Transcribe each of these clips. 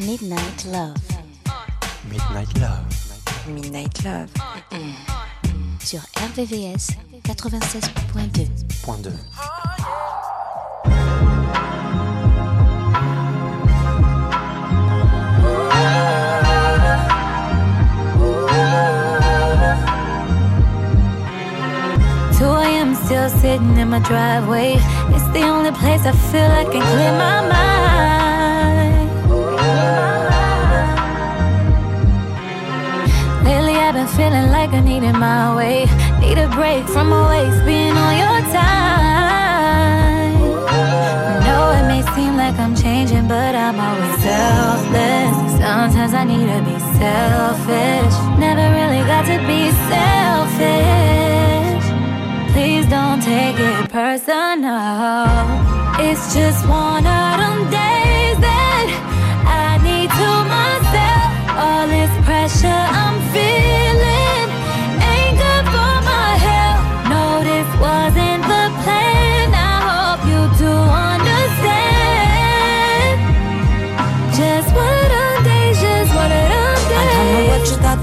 Midnight Love. Midnight Love. Midnight Love. Sur RVVS 96.2. Point 2. am still sitting in my driveway. The only place I feel I can clear my mind. Lately, I've been feeling like I needed my way. Need a break from always being on your time. know it may seem like I'm changing, but I'm always selfless. Sometimes I need to be selfish. Never really got to be selfish. Please don't take it personal. It's just one of them days that I need to myself. All this pressure I'm feeling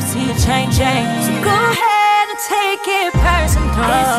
see you changing. So go ahead and take it personal.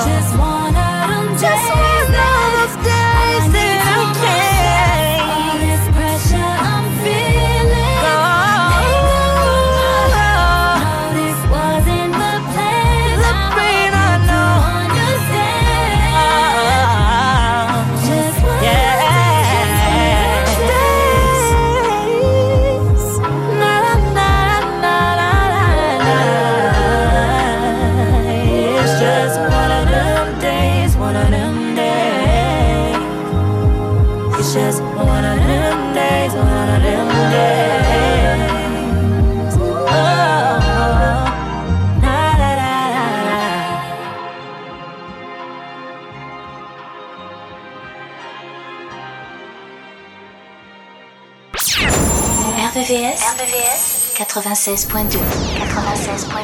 96.2. 96.2.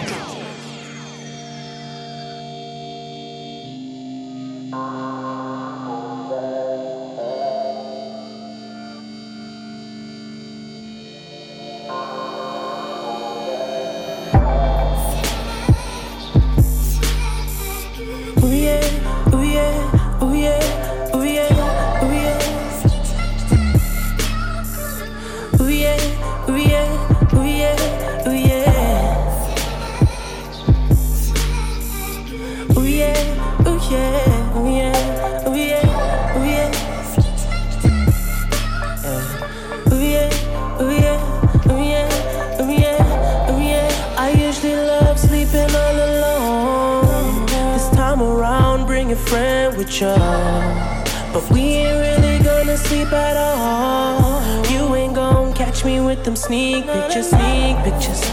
But we ain't really gonna sleep at all. You ain't gonna catch me with them sneak pictures, sneak pictures.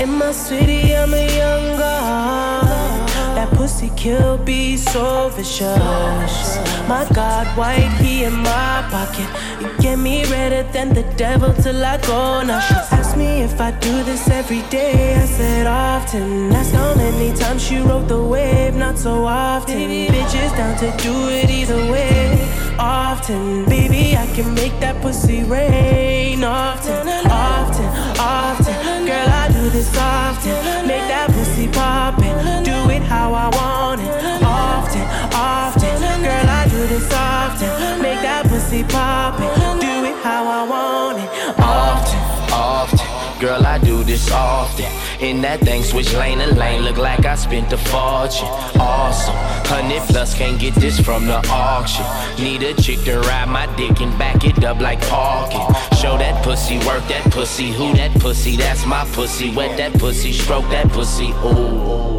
In my city, I'm a young god. That pussy kill be so vicious. My God, white he in my pocket. You get me redder than the devil till I go. Now she asked me if I do this every day. I said often. That's how many times she rode the wave, not so often. Bitches down to do it either way. Often, baby, I can make that pussy rain. Often, often, often. Girl, I do this often. Make that pussy poppin'. Do it how I want it. Often, often. Girl, I do this often. Make that pussy poppin'. Do it how I want it. Often. often. Girl, I do this often. In that thing, switch lane to lane, look like I spent a fortune. Awesome, hundred plus, can't get this from the auction. Need a chick to ride my dick and back it up like parking. Show that pussy, work that pussy, who that pussy? That's my pussy. Wet that pussy, stroke that pussy. Ooh.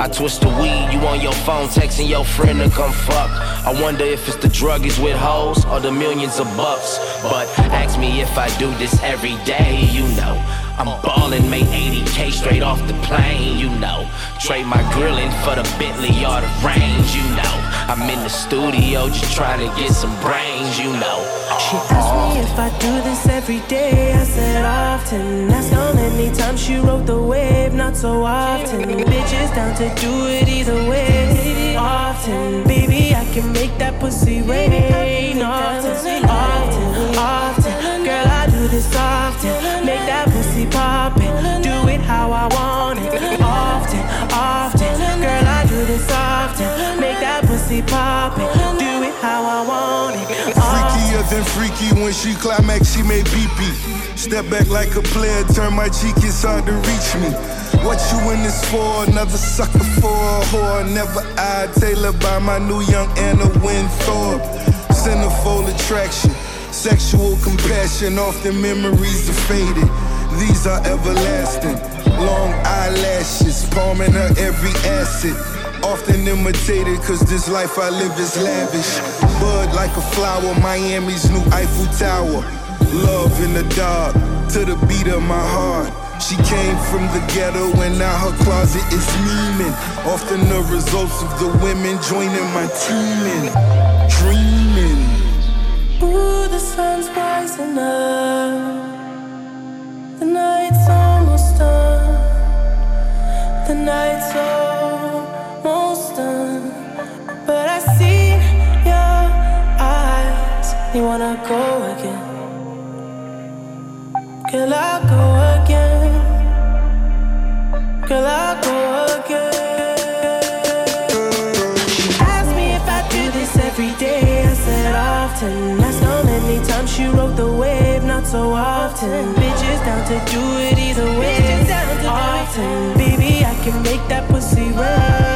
I twist the weed, you on your phone texting your friend to come fuck. I wonder if it's the druggies with hoes or the millions of bucks. But ask me if I do this every day, you know. I'm ballin', made 80k straight off the plane, you know. Trade my grillin' for the Bentley or the range, you know. I'm in the studio just trying to get some brains, you know. She asked me if I do this every day. I said often. How many times she rode the wave, not so often. Bitches down to do it either way. Often, baby, I can make that pussy rain. Often, often, often. Girl, I do this often. Make that pussy poppin'. Do it how I want it. Often, often. Girl, I do this often. Make that pussy poppin'. Do it how I want it. Freakier than freaky when she climax, she made pee Step back like a player, turn my cheek, hard to reach me. What you in this for? Another sucker for a whore. Never I tailored by my new young Anna Winthorpe. Centerfold attraction, sexual compassion. Often memories are faded. These are everlasting. Long eyelashes, palming her every acid. Often imitated, cause this life I live is lavish. Bud like a flower, Miami's new Eiffel Tower. Love in the dark, to the beat of my heart. She came from the ghetto and now her closet is memeing. Often the results of the women joining my team and dreaming. Ooh, the sun's rising up. Girl, I see your eyes. You wanna go again. Girl, I go she rode the wave, not so often. Bitches down to do it either way. Often, baby, I can make that pussy rain.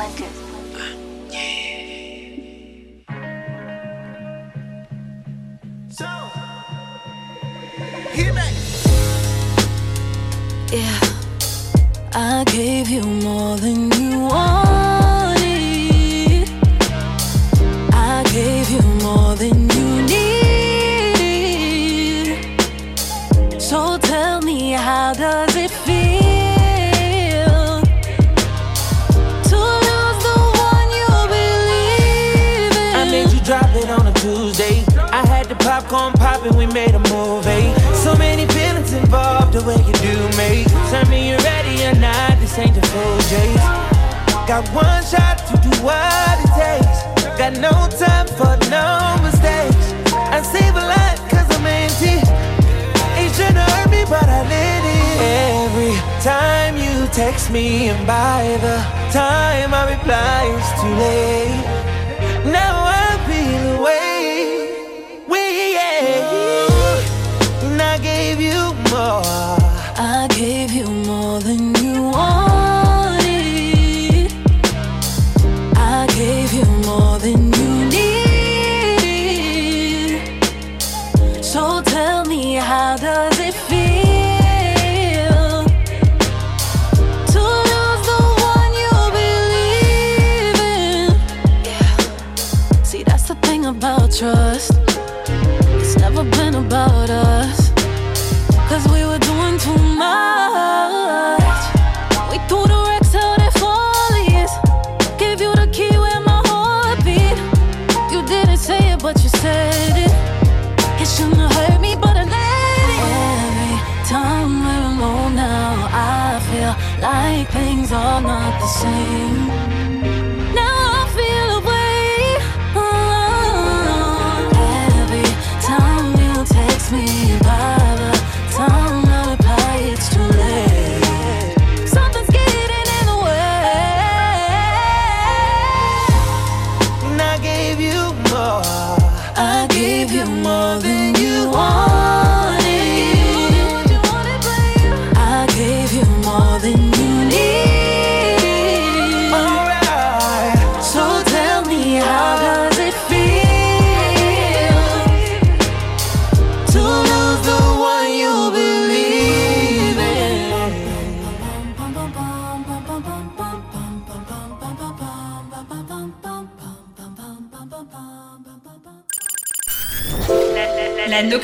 how does it feel? about trust. It's never been about us. Cause we were doing too much. same.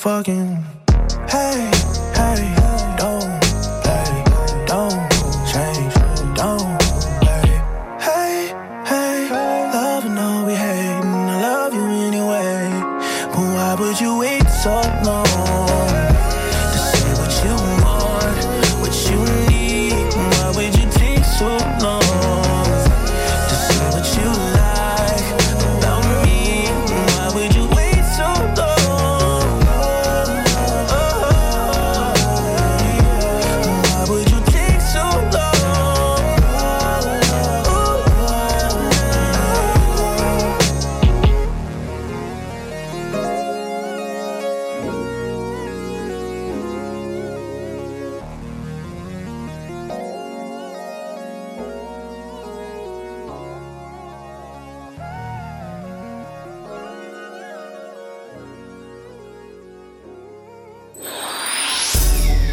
fucking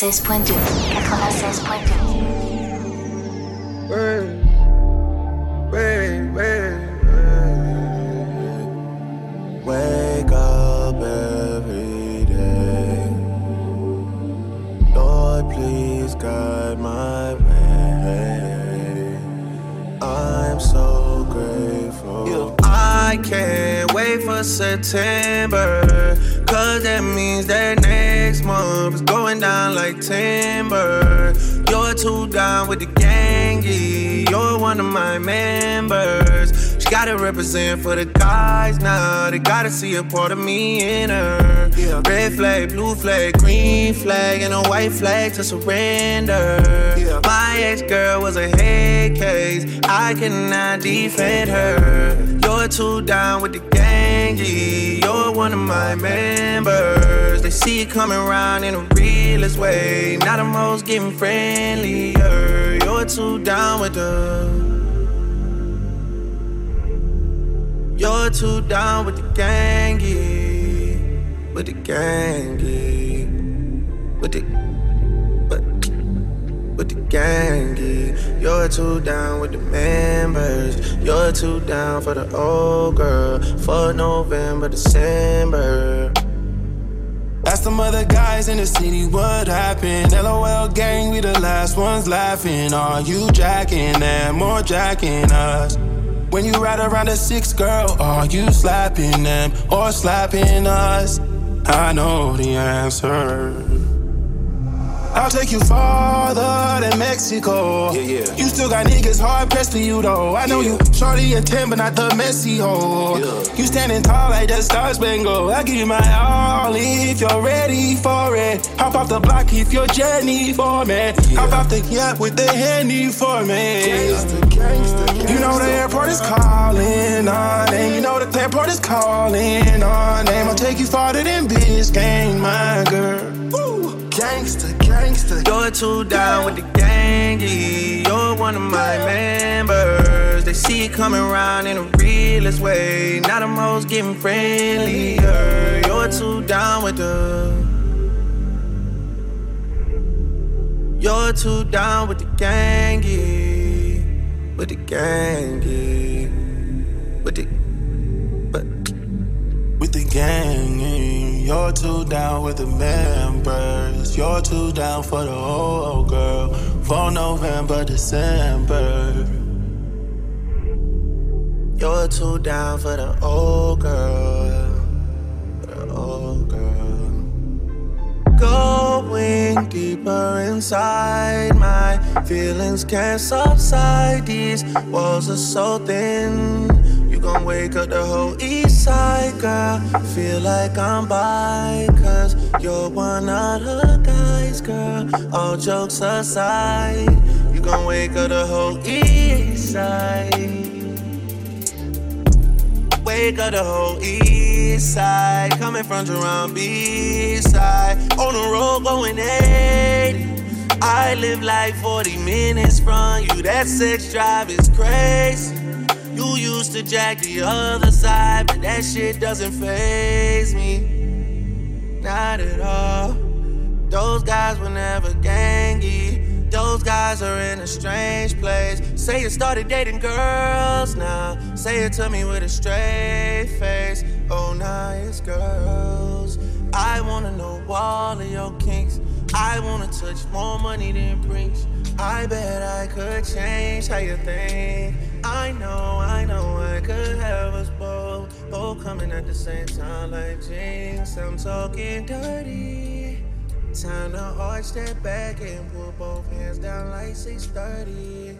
96.2 96.2 Wake up every day. Lord, please guide my way. I'm so grateful. I can't wait for September. Timber. You're too down with the gangy. You're one of my members. She gotta represent for the guys now. They gotta see a part of me in her. Red flag, blue flag, green flag, and a white flag to surrender. My ex girl was a head case. I cannot defend her. You're too down with the gangy. You're one of my members. They see it coming around in a realest way. Now the most getting friendlier. You're too down with the. You're too down with the gangy, with the gangy, with the, with the gangy. You're too down with the members. You're too down for the old girl for November, December. Ask some other guys in the city what happened. LOL gang, we the last ones laughing. Are you jacking them or jacking us? When you ride around a six girl, are you slapping them or slapping us? I know the answer. I'll take you farther than Mexico. Yeah, yeah. You still got niggas hard pressed for you though. I know yeah. you shorty and 10, but not the messy hoe. Yeah. You standing tall like that Star Spangled. I give you my all if you're ready for it. Hop off the block if you're Jenny for me. Yeah. Hop off the yacht with the handy for me. Gangsta, gangsta, gangsta. You know the airport is calling on name. You know the airport is calling on name. I'll take you farther than Biscayne, my girl. Gangsta, gangsta. You're too down with the gangy. You're one of my members. They see it coming around in a realest way. Now the most getting friendlier. You're too down with the. You're too down with the gangy. With the gangy. With the. But. With the gang, you're too down with the members. You're too down for the old girl. For November, December. You're too down for the old girl. The old girl. Going deeper inside, my feelings can't subside. These walls are so thin. Gon' wake up the whole east side, girl. Feel like I'm by, cause you're one of the guys, girl. All jokes aside, you gon' wake up the whole east side. Wake up the whole east side. Coming from Jerome B side. On the road going 80. I live like 40 minutes from you. That sex drive is crazy. You used to jack the other side, but that shit doesn't phase me. Not at all. Those guys were never gangy. Those guys are in a strange place. Say you started dating girls now. Say it to me with a straight face. Oh, now it's girls. I wanna know all of your kinks. I wanna touch more money than brings. I bet I could change how you think. I know, I know I could have us both. Both coming at the same time like jinx. I'm talking dirty. Time to arch that back and put both hands down like 630.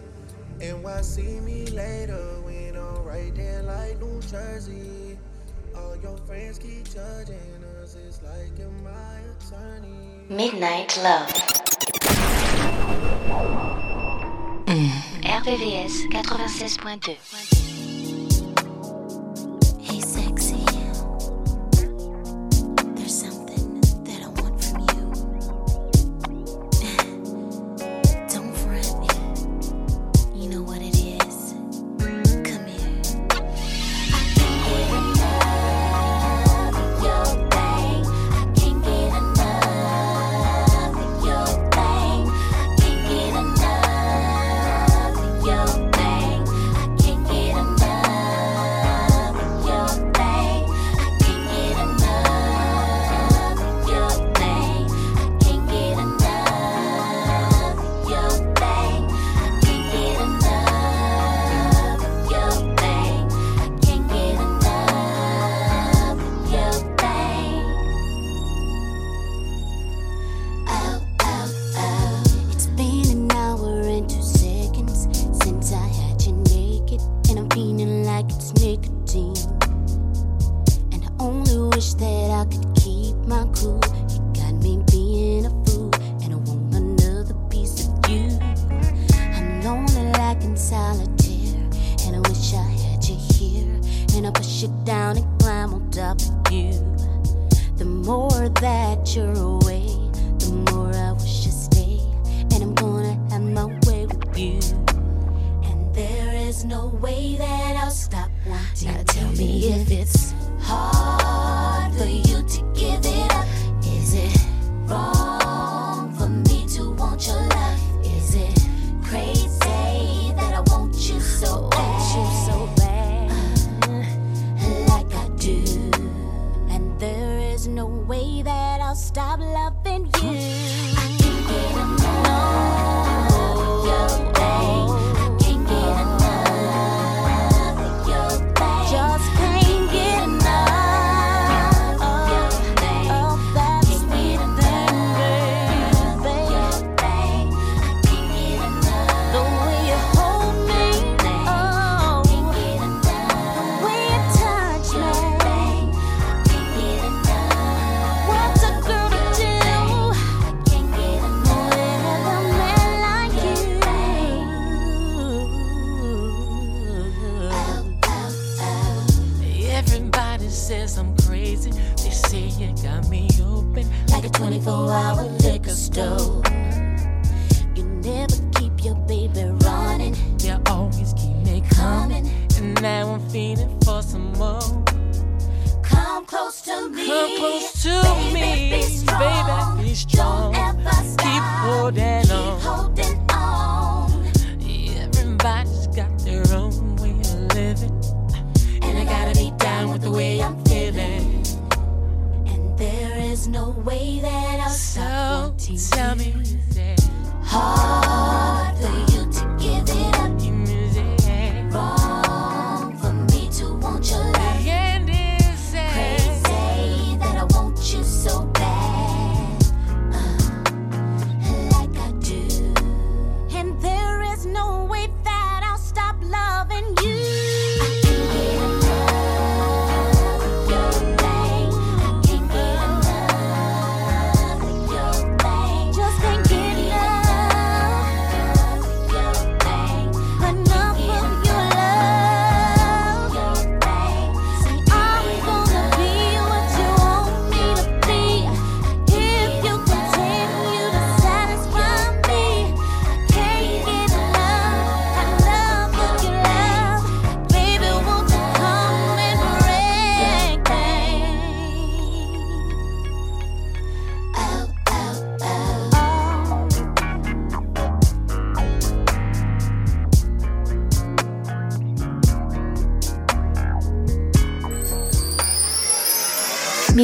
And why see me later when I'm right there like New Jersey? All your friends keep judging us, it's like you're my attorney. Midnight Love. Mm. RVVS 96.2. down and climb on top of you. The more that you're away, the more I wish to stay. And I'm gonna have my way with you. And there is no way that I'll stop wanting. Now tell me if it's hard. Hard.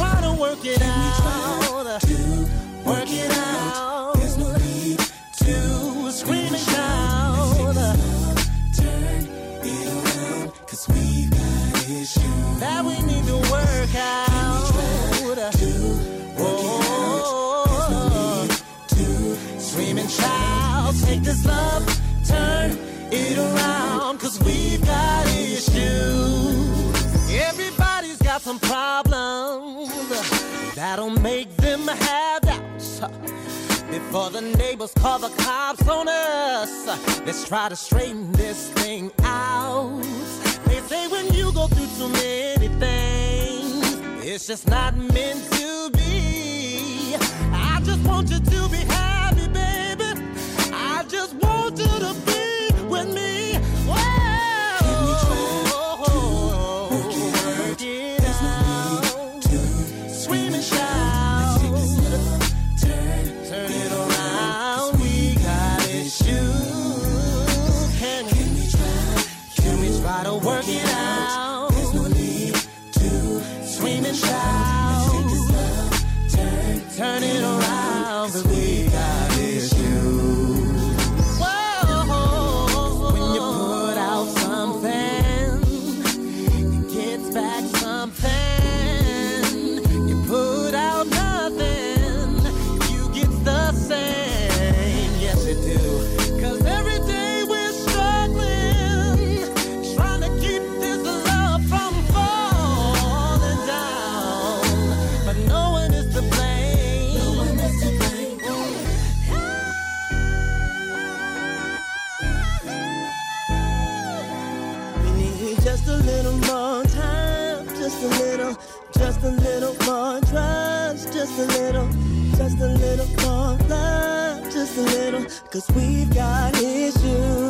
try to straighten this try to strain this thing out. They say when you go through too many things, it's just not meant to be. I just want you to be happy, baby. I just want you to be with me. Cause we've got issues.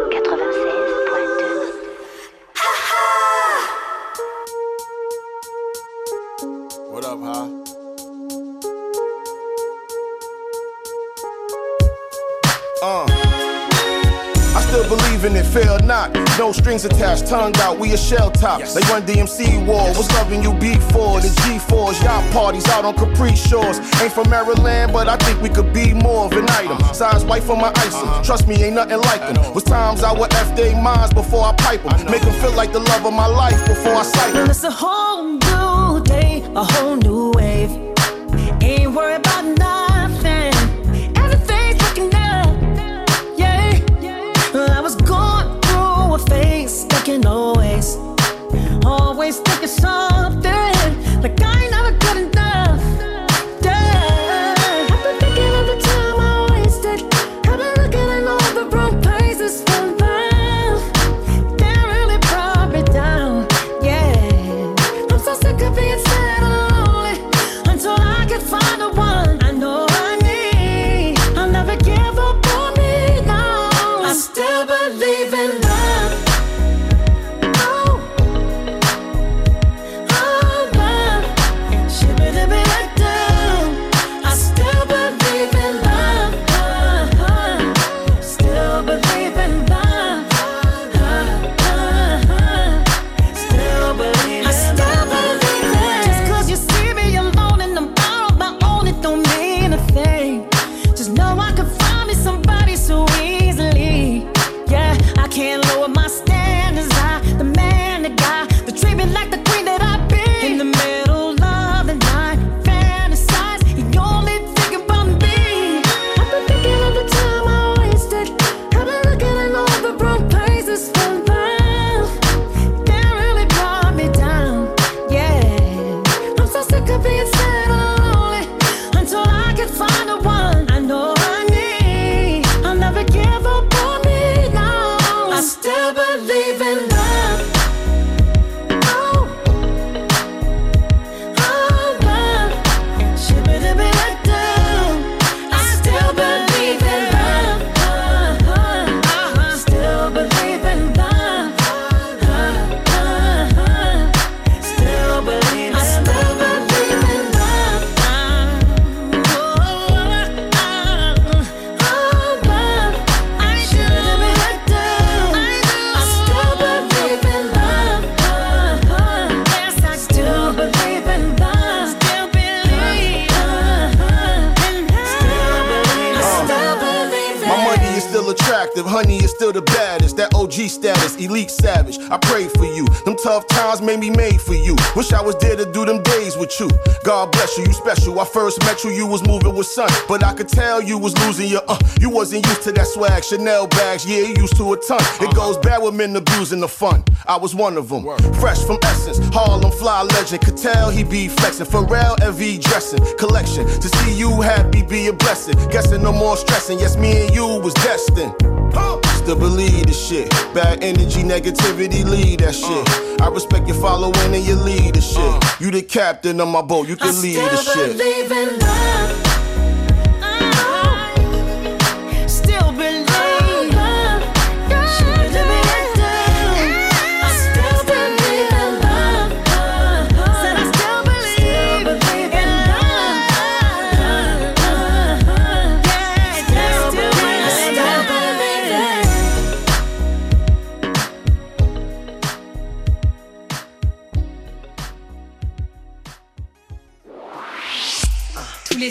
strings attached, tongue out, we a shell top. Yes. They run DMC war, what's loving you B4? The G4s, y'all parties out on Capri Shores. Ain't from Maryland, but I think we could be more of an item. Uh-huh. Size white for my ice uh-huh. Trust me, ain't nothing like them. Was times I would F they minds before I pipe them. Make them feel like the love of my life before I sight them. It's a whole new day, a whole new wave. I first for you, them tough times made me made for you Wish I was there to do them days with you. God bless you, you special. I first met you, you was moving with sun. But I could tell you was losing your uh. You wasn't used to that swag. Chanel bags, yeah, you used to a ton. It goes bad with men abusing the fun. I was one of them. Fresh from Essence, Harlem fly legend. Could tell he be flexing. Pharrell LV dressing. Collection. To see you happy be a blessing. Guessing no more stressing. Yes, me and you was destined. Still believe the shit. Bad energy, negativity, lead that shit. I respect your following and your leadership. You the captain of my boat, you can lead the shit.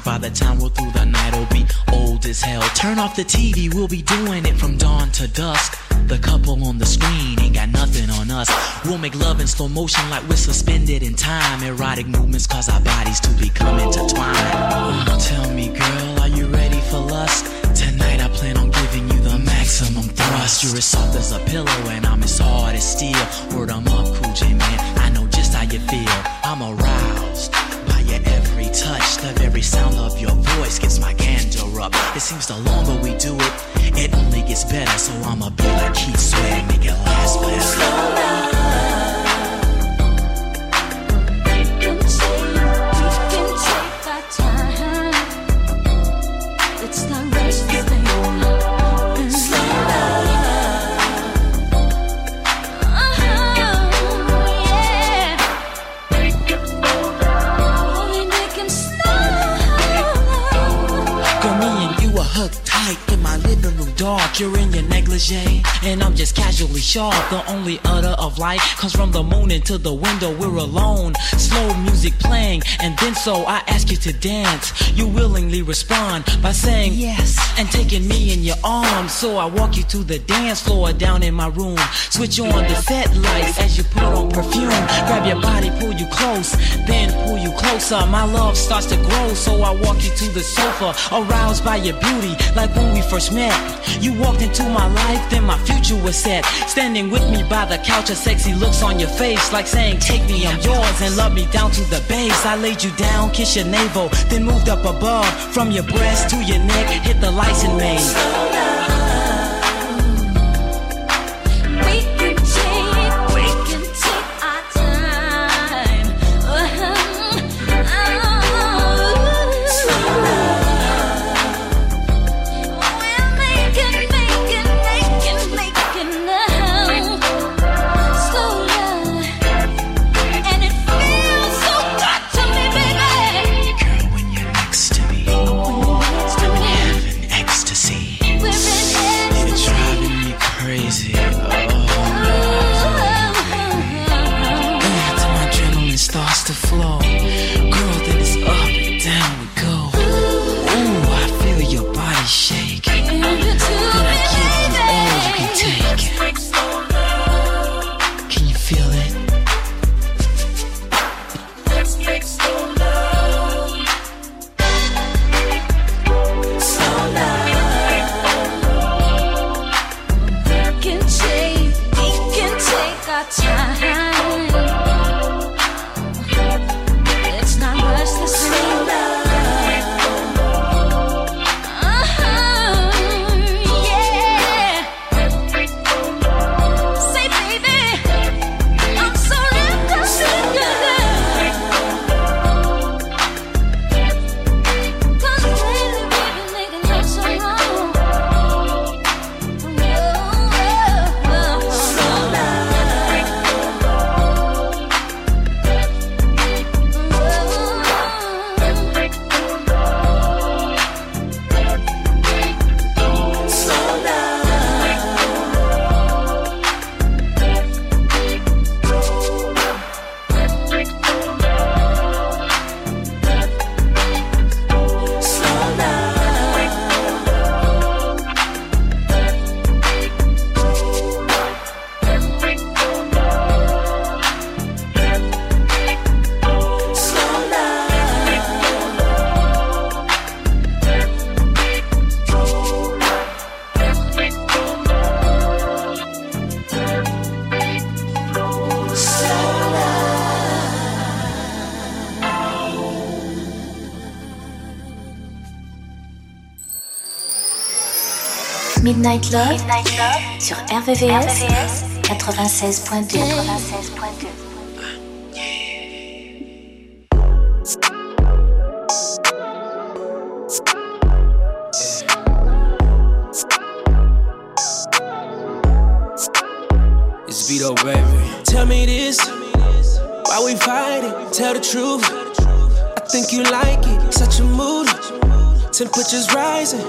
Cause by the time we're through the night, we'll be old as hell. Turn off the TV, we'll be doing it from dawn to dusk. The couple on the screen ain't got nothing on us. We'll make love in slow motion like we're suspended in time. Erotic movements cause our bodies to my living room dark. You're in your negligee, and I'm just casually sharp. The only utter of light comes from the moon into the window. We're alone, slow music playing, and then so I ask you to dance. You willingly respond by saying yes and taking me in your arms. So I walk you to the dance floor down in my room. Switch on the set lights as you put on perfume. Grab your body, pull you close, then pull you closer. My love starts to grow, so I walk you to the sofa, aroused by your beauty, like when we first met. You walked into my life, then my future was set. Standing with me by the couch, a sexy looks on your face, like saying, Take me, I'm yours, and love me down to the base. I laid you down, kiss your navel, then moved up above. From your breast to your neck, hit the lights and made. Midnight Love, sur RVVS, 96.2. It's Vito, baby. Tell me this, why we fighting? Tell the truth. I think you like it, such a mood. Temperatures rising,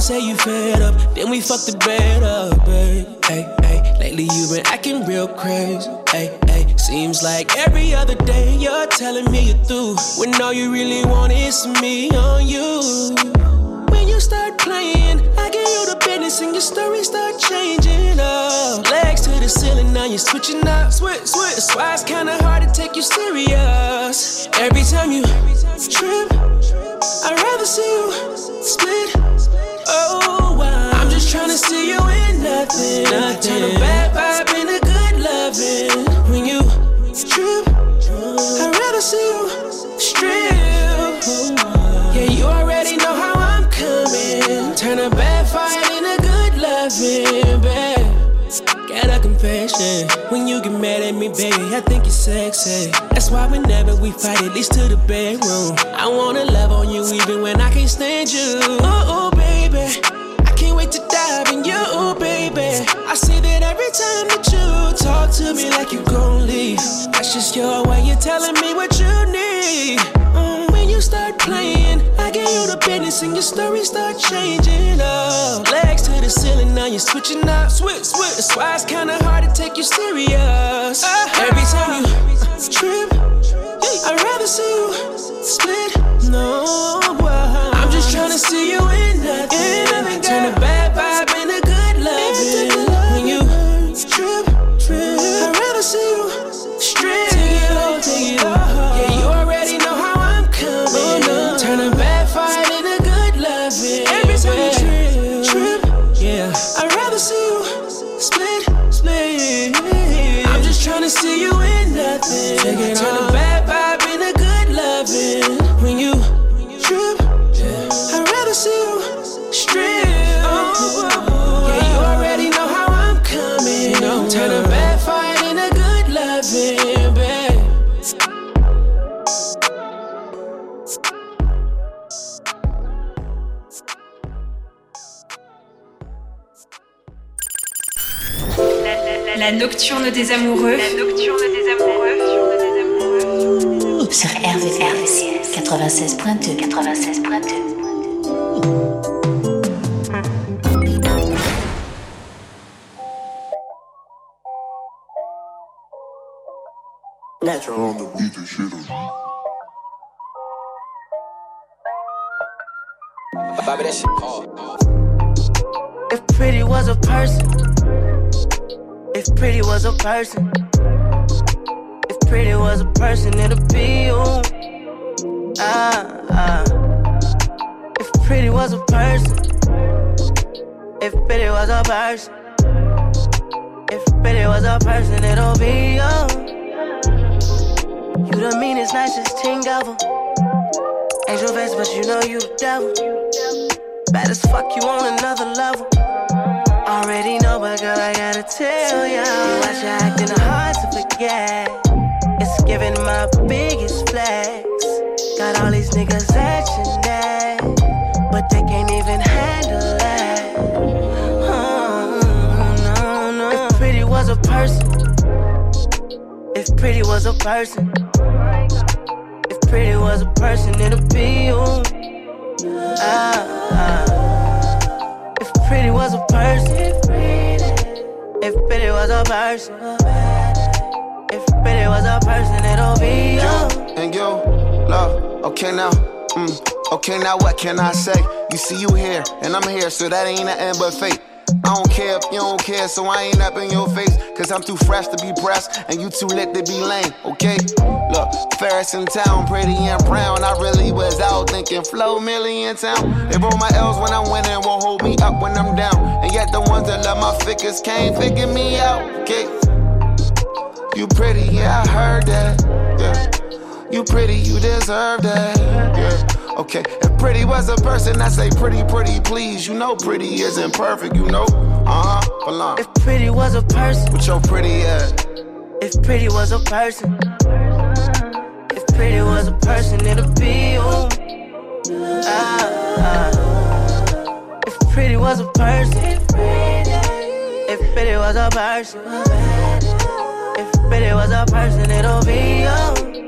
say you fed up, then we fuck the bed up, babe. Hey, hey, lately you been acting real crazy. Hey, hey, seems like every other day you're telling me you're through, when all you really want is me on you. When you start playing, I give you the business and your story start changing up. Legs to the ceiling, now you're switching up, switch, switch. That's why it's kinda hard to take you serious. Every time you trip. I'd rather see you split. Oh, wow. I'm just trying to see you in nothing. nothing. Turn a bad vibe into good loving. When you trip, I'd rather see you strip. Yeah, you already know how I'm coming. Turn a bad fight into good loving, babe. Got a confession. When you get mad at me, baby, I think you're sexy. That's why whenever we fight, at least to the bedroom. I wanna love on you even when I can't stand you. Oh, oh baby. I can't wait to dive in you, oh, baby. I see that every time that you talk to me like you gon' leave. That's just your way of telling me what you need. When you start playing, I get you the business and your story start changing up. Legs to the ceiling, now you're switching up. Switch, switch. That's why it's kinda hard to take you serious. Uh-huh. Every time you trip, I'd rather see you split. No, I'm just trying to see you in nothing. Turn a bad vibe into good loving. When you trip, trip, I'd rather see you to see you in nothing. Turn a bad vibe into good loving. When you nocturne des amoureux. La nocturne des amoureux. Sur RVVS 96.2 96.2 Natural on the beat and shit. Bobby, that shit hard. If pretty was a person, if pretty was a person, if pretty was a person, it'd be you. Ah, ah. If pretty was a person, if pretty was a person, if pretty was a person, it'll be you. You the meanest, nicest thing ever. Angel face, but you know you the devil. Bad as fuck, you on another level. Already know, but girl, I gotta tell ya. Watch you acting hard to forget. It's giving my biggest flex. Got all these niggas action that, but they can't even handle that. Oh, no, no. If pretty was a person, if pretty was a person, if pretty was a person, it'd be you. Ah, ah. Pretty was a person, if pretty was a person, if pretty was a person, it'll be you. and you, love. Okay now, mm, okay now, what can I say? You see you here, and I'm here, so that ain't nothing but fate. I don't care if you don't care, so I ain't up in your face. Cause I'm too fresh to be pressed, and you too lit to be lame, okay? Look, Ferris in town, pretty and brown. I really was out thinking flow million town. They roll my L's when I'm winning, won't hold me up when I'm down. And yet the ones that love my figures can't figure me out, okay? You pretty, yeah, I heard that. Yeah. You pretty, you deserve that. Yeah. Okay. If pretty was a person, I say pretty, pretty, please. You know pretty isn't perfect, you know. Uh huh. Belong. If pretty was a person, With your pretty ass. if pretty was a person, if pretty was a person, it'd be you. Ah. If pretty was a person, if pretty was a person, if pretty was a person, it'll be. You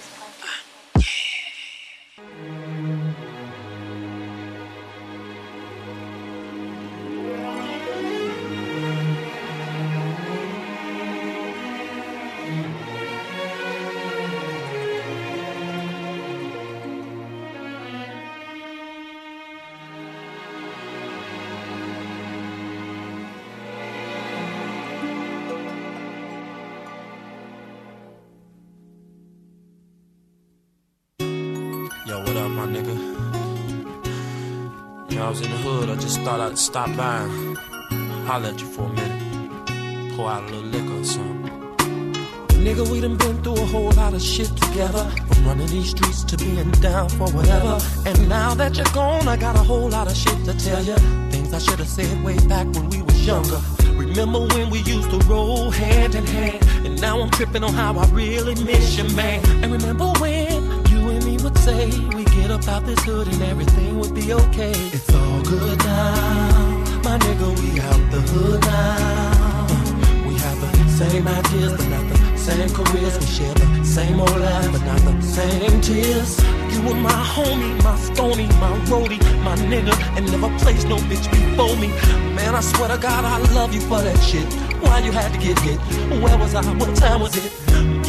Yo, what up, my nigga? You know, I was in the hood, I just thought I'd stop by and holler at you for a minute. Pour out a little liquor or something. Nigga, we done been through a whole lot of shit together. From running these streets to being down for whatever. And now that you're gone, I got a whole lot of shit to tell you. Things I should have said way back when we was younger. Remember when we used to roll hand in hand? And now I'm tripping on how I really miss you, man. And remember when say we get up out this hood and everything would be okay? It's all good now, my nigga. We out the hood now. We have the same ideas, but not the same careers. We share the same old life, but not the same tears. You were my homie, my stony, my roadie, my nigga, and never placed no bitch before me. Man, I swear to God, I love you for that shit. Why you had to get hit? Where was I? What time was it?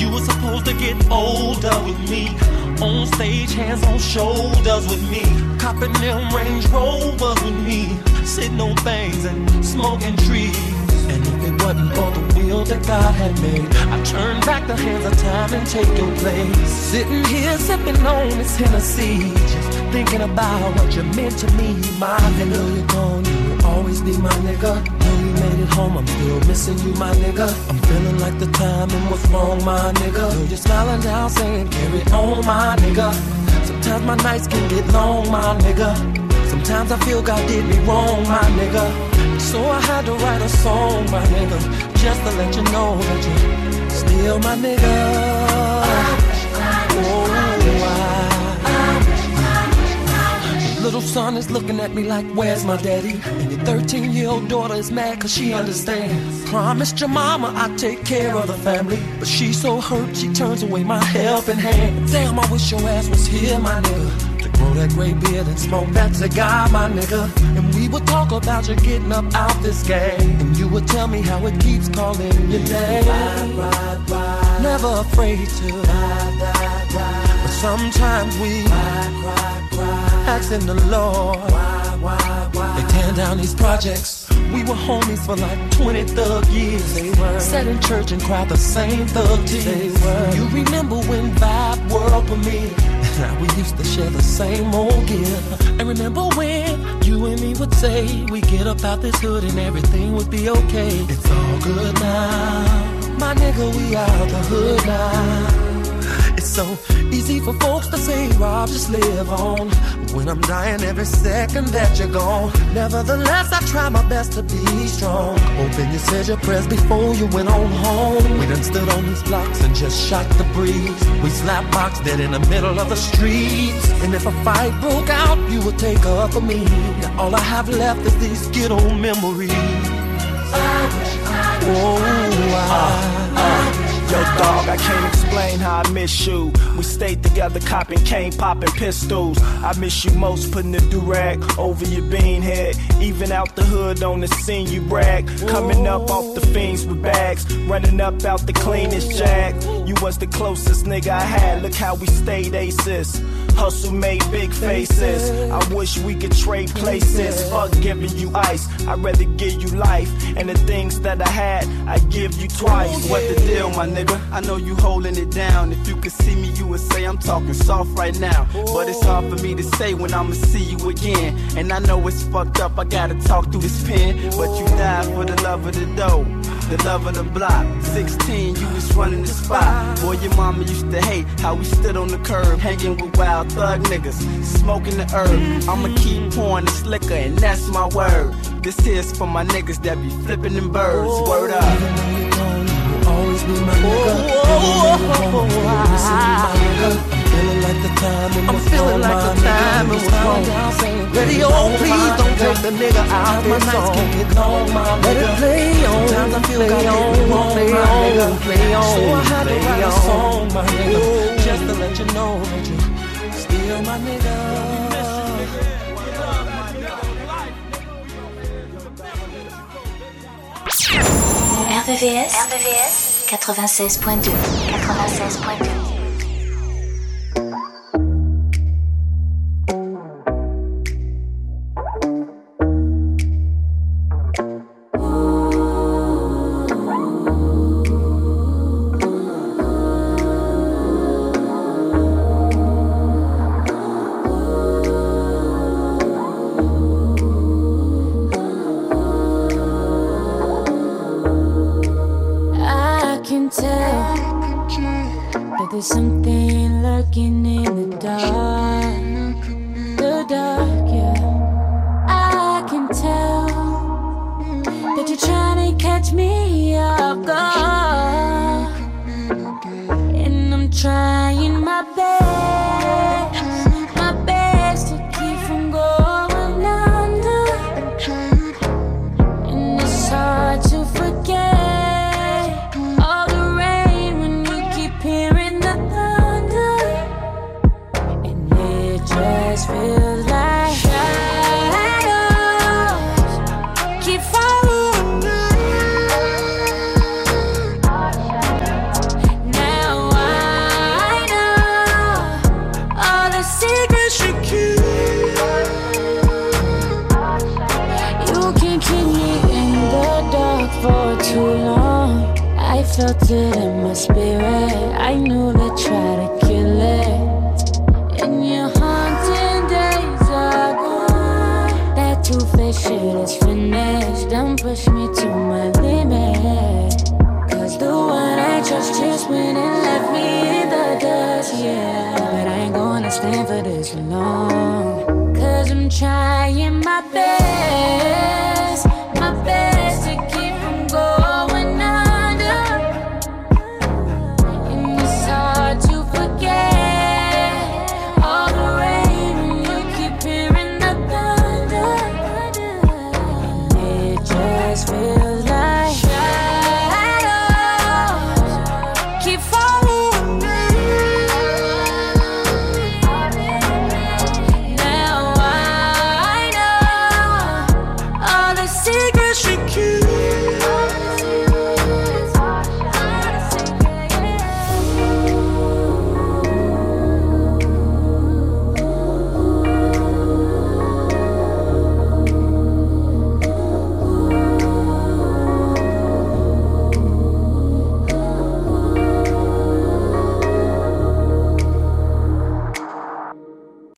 You were supposed to get older with me. On stage, hands on shoulders with me. Copping them Range Rovers with me. Sitting on things and smoking trees. And if it wasn't for the wheel that God had made, I turn back the hands of time and take your place. Sitting here sipping on this Hennessy, just thinking about what you meant to me, my nigga. know You're gone, you will always be my nigga. Though you made it home, I'm still missing you, my nigga. I'm feeling like the timing was wrong, my nigga. Though you're smiling down, saying carry on, my nigga. Sometimes my nights can get long, my nigga. Sometimes I feel God did me wrong, my nigga. So I had to write a song, my nigga, just to let you know that you're still my nigga. Little son is looking at me like, where's my daddy? And your 13 year old daughter is mad cause she understands. Promised your mama I'd take care of the family. But she's so hurt, she turns away my helping hand. Damn, I wish your ass was here, my nigga. To grow that gray beard and smoke that cigar, my nigga. And we would talk about you getting up out this game. And you would tell me how it keeps calling your name. Ride, ride, ride. Never afraid to. Ride, ride, ride. But sometimes we ride, ride, ride. Asking the Lord. Why, why, why? They tear down these projects. We were homies for like 20 thug years. They were. Sat in church and cried the same thug tears. They were. You remember when Vibe World for me? Now we used to share the same old gear. And remember when you and me would say we get up out this hood and everything would be okay. It's all good now. My nigga, we out the hood now. It's so easy for folks to say, Rob, just live on. When I'm dying every second that you're gone. Nevertheless, I try my best to be strong. Hoping you said your prayers before you went on home. We done stood on these blocks and just shot the breeze. We slap box dead in the middle of the streets. And if a fight broke out, you would take up for me. Now all I have left is these good old memories. Oh, I, I, Yo, dog, I can't explain how I miss you. We stayed together, copping cane, popping pistols. I miss you most, putting the durag over your bean head. Even out the hood on the scene, you brag. Coming up off the fiends with bags, running up out the cleanest jag. You was the closest nigga I had. Look how we stayed aces. Hustle made big faces. I wish we could trade places. Fuck giving you ice. I'd rather give you life. And the things that I had, I give you twice. Oh, what the deal, my nigga? I know you holding it down. If you could see me, you would say I'm talking soft right now. But it's hard for me to say when I'ma see you again. And I know it's fucked up. I gotta talk through this pen. But you died for the love of the dough the love of the block. 16, you was running the spot. Boy, your mama used to hate how we stood on the curb, hanging with wild thug niggas, smoking the herb. I'ma keep pouring this liquor, and that's my word. This here's for my niggas that be flipping them birds. Word up. Always be my nigga feeling like the time I'm feeling like the time it was wrong. Radio, oh, please don't take the nigga out this song. Let it play on. Sometimes I feel play on, play on, play on. So I had to write a song, my nigga, just to let you know that you're my nigga. RVVS, RVVS 96.2 96.2 it in my spirit. I knew they